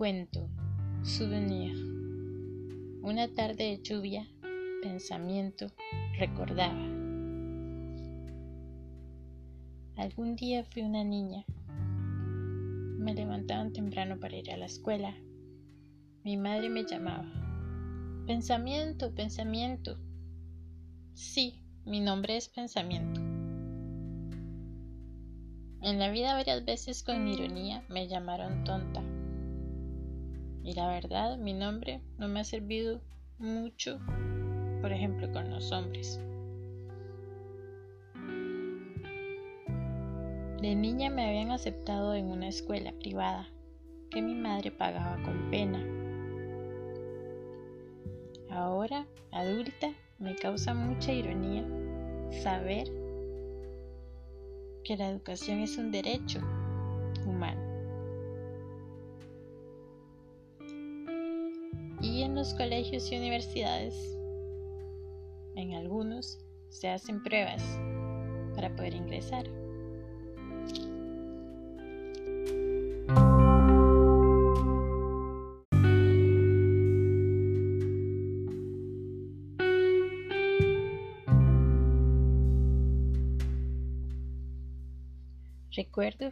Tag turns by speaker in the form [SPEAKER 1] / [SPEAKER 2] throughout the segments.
[SPEAKER 1] Cuento. Souvenir. Una tarde de lluvia, pensamiento, recordaba. Algún día fui una niña. Me levantaban temprano para ir a la escuela. Mi madre me llamaba. Pensamiento, pensamiento. Sí, mi nombre es pensamiento. En la vida varias veces con ironía me llamaron tonta. Y la verdad, mi nombre no me ha servido mucho, por ejemplo, con los hombres. De niña me habían aceptado en una escuela privada que mi madre pagaba con pena. Ahora, adulta, me causa mucha ironía saber que la educación es un derecho humano. En los colegios y universidades, en algunos, se hacen pruebas para poder ingresar. Recuerdo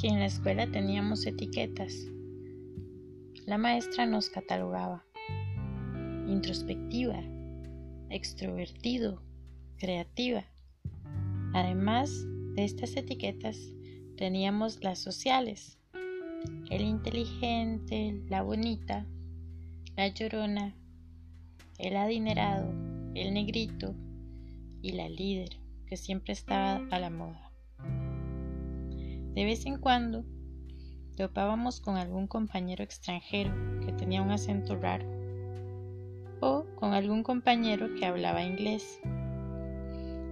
[SPEAKER 1] que en la escuela teníamos etiquetas. La maestra nos catalogaba. Introspectiva, extrovertido, creativa. Además de estas etiquetas, teníamos las sociales. El inteligente, la bonita, la llorona, el adinerado, el negrito y la líder, que siempre estaba a la moda. De vez en cuando topábamos con algún compañero extranjero que tenía un acento raro o con algún compañero que hablaba inglés.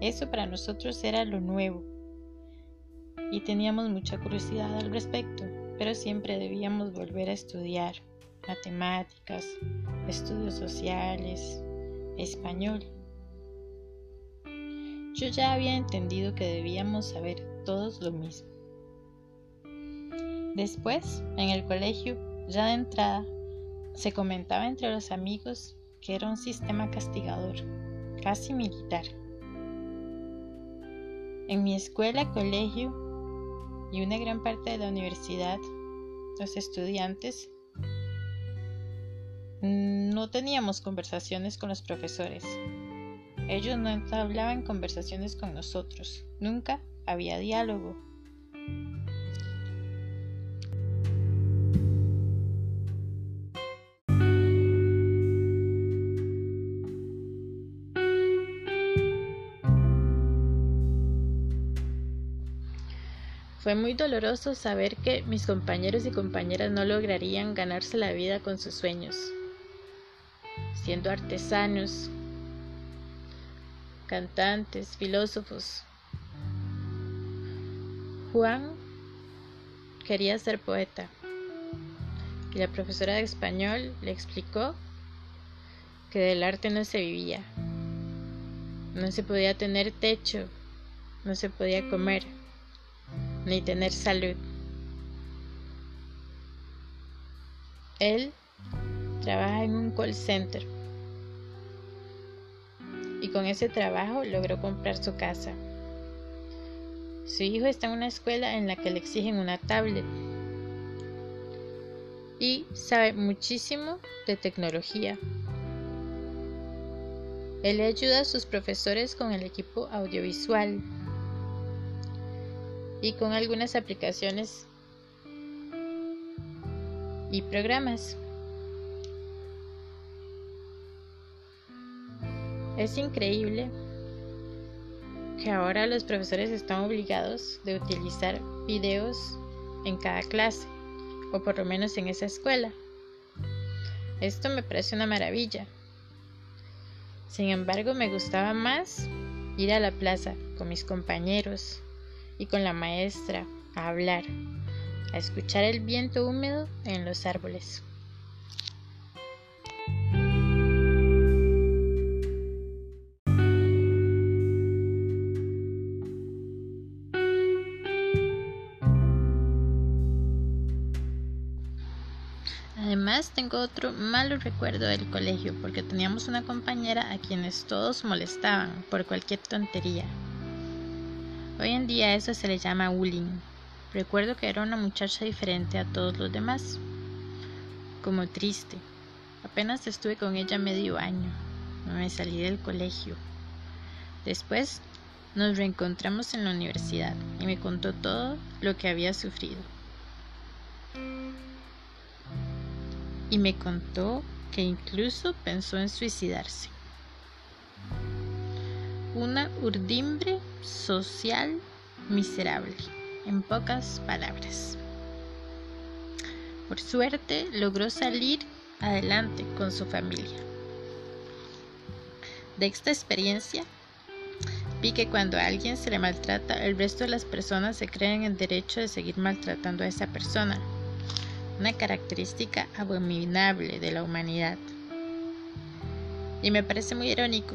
[SPEAKER 1] Eso para nosotros era lo nuevo y teníamos mucha curiosidad al respecto, pero siempre debíamos volver a estudiar matemáticas, estudios sociales, español. Yo ya había entendido que debíamos saber todos lo mismo. Después, en el colegio, ya de entrada, se comentaba entre los amigos era un sistema castigador, casi militar. En mi escuela, colegio y una gran parte de la universidad, los estudiantes no teníamos conversaciones con los profesores. Ellos no hablaban conversaciones con nosotros. Nunca había diálogo. Fue muy doloroso saber que mis compañeros y compañeras no lograrían ganarse la vida con sus sueños, siendo artesanos, cantantes, filósofos. Juan quería ser poeta y la profesora de español le explicó que del arte no se vivía, no se podía tener techo, no se podía comer ni tener salud. Él trabaja en un call center y con ese trabajo logró comprar su casa. Su hijo está en una escuela en la que le exigen una tablet y sabe muchísimo de tecnología. Él ayuda a sus profesores con el equipo audiovisual y con algunas aplicaciones y programas. Es increíble que ahora los profesores están obligados de utilizar videos en cada clase, o por lo menos en esa escuela. Esto me parece una maravilla. Sin embargo, me gustaba más ir a la plaza con mis compañeros, y con la maestra a hablar, a escuchar el viento húmedo en los árboles. Además, tengo otro malo recuerdo del colegio porque teníamos una compañera a quienes todos molestaban por cualquier tontería. Hoy en día eso se le llama bullying. Recuerdo que era una muchacha diferente a todos los demás, como triste. Apenas estuve con ella medio año. Me salí del colegio. Después nos reencontramos en la universidad y me contó todo lo que había sufrido. Y me contó que incluso pensó en suicidarse. Una urdimbre social miserable, en pocas palabras. Por suerte logró salir adelante con su familia. De esta experiencia vi que cuando a alguien se le maltrata, el resto de las personas se creen en derecho de seguir maltratando a esa persona, una característica abominable de la humanidad. Y me parece muy irónico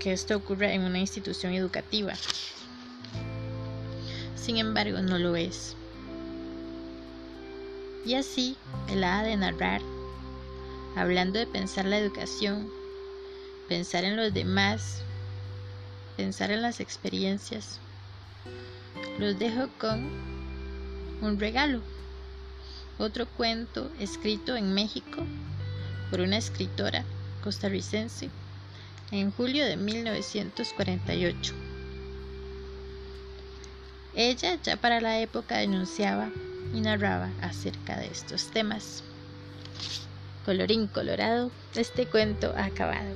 [SPEAKER 1] que esto ocurra en una institución educativa. Sin embargo, no lo es. Y así, el hada de narrar, hablando de pensar la educación, pensar en los demás, pensar en las experiencias, los dejo con un regalo, otro cuento escrito en México por una escritora costarricense en julio de 1948. Ella ya para la época denunciaba y narraba acerca de estos temas. Colorín colorado, este cuento ha acabado.